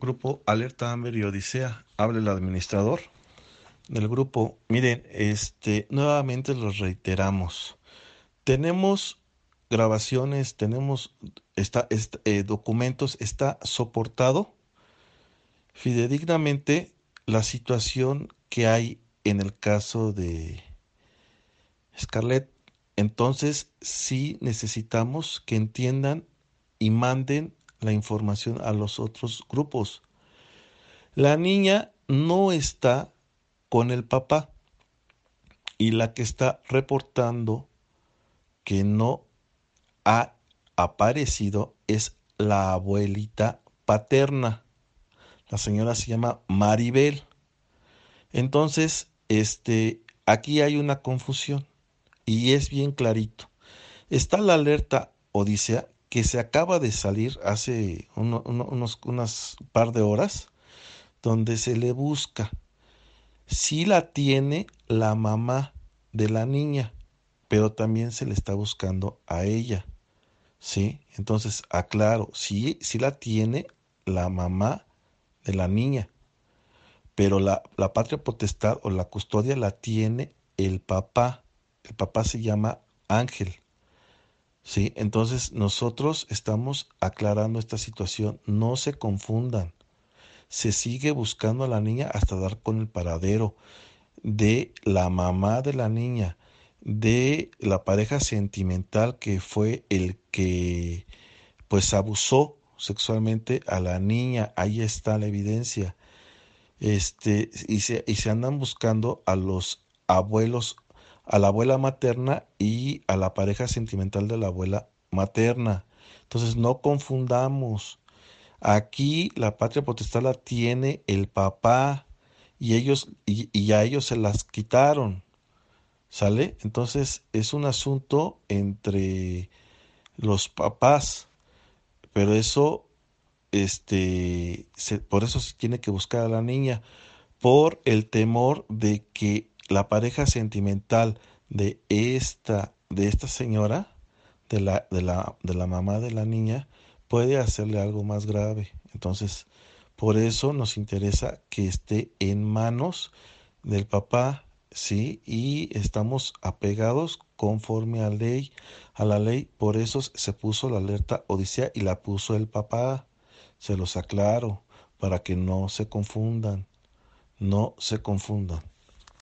Grupo Alerta Amber y Odisea. Hable el administrador del grupo. Miren, este, nuevamente los reiteramos. Tenemos grabaciones, tenemos está, eh, documentos, está soportado fidedignamente la situación que hay en el caso de Scarlett. Entonces, sí necesitamos que entiendan y manden la información a los otros grupos. La niña no está con el papá y la que está reportando que no ha aparecido es la abuelita paterna. La señora se llama Maribel. Entonces, este, aquí hay una confusión y es bien clarito. Está la alerta Odisea que se acaba de salir hace unos unas par de horas, donde se le busca si la tiene la mamá de la niña, pero también se le está buscando a ella. ¿Sí? Entonces, aclaro, sí, sí la tiene la mamá de la niña, pero la, la patria potestad o la custodia la tiene el papá. El papá se llama Ángel. ¿Sí? Entonces nosotros estamos aclarando esta situación, no se confundan. Se sigue buscando a la niña hasta dar con el paradero de la mamá de la niña, de la pareja sentimental que fue el que pues abusó sexualmente a la niña, ahí está la evidencia. Este, y se, y se andan buscando a los abuelos a la abuela materna y a la pareja sentimental de la abuela materna. Entonces no confundamos. Aquí la patria potestad la tiene el papá y ellos y, a ellos se las quitaron. ¿Sale? Entonces es un asunto entre los papás, pero eso este por eso se tiene que buscar a la niña por el temor de que la pareja sentimental de esta, de esta señora, de la, de, la, de la mamá de la niña, puede hacerle algo más grave. Entonces, por eso nos interesa que esté en manos del papá, ¿sí? Y estamos apegados conforme a ley, a la ley. Por eso se puso la alerta Odisea y la puso el papá. Se los aclaro para que no se confundan. No se confundan.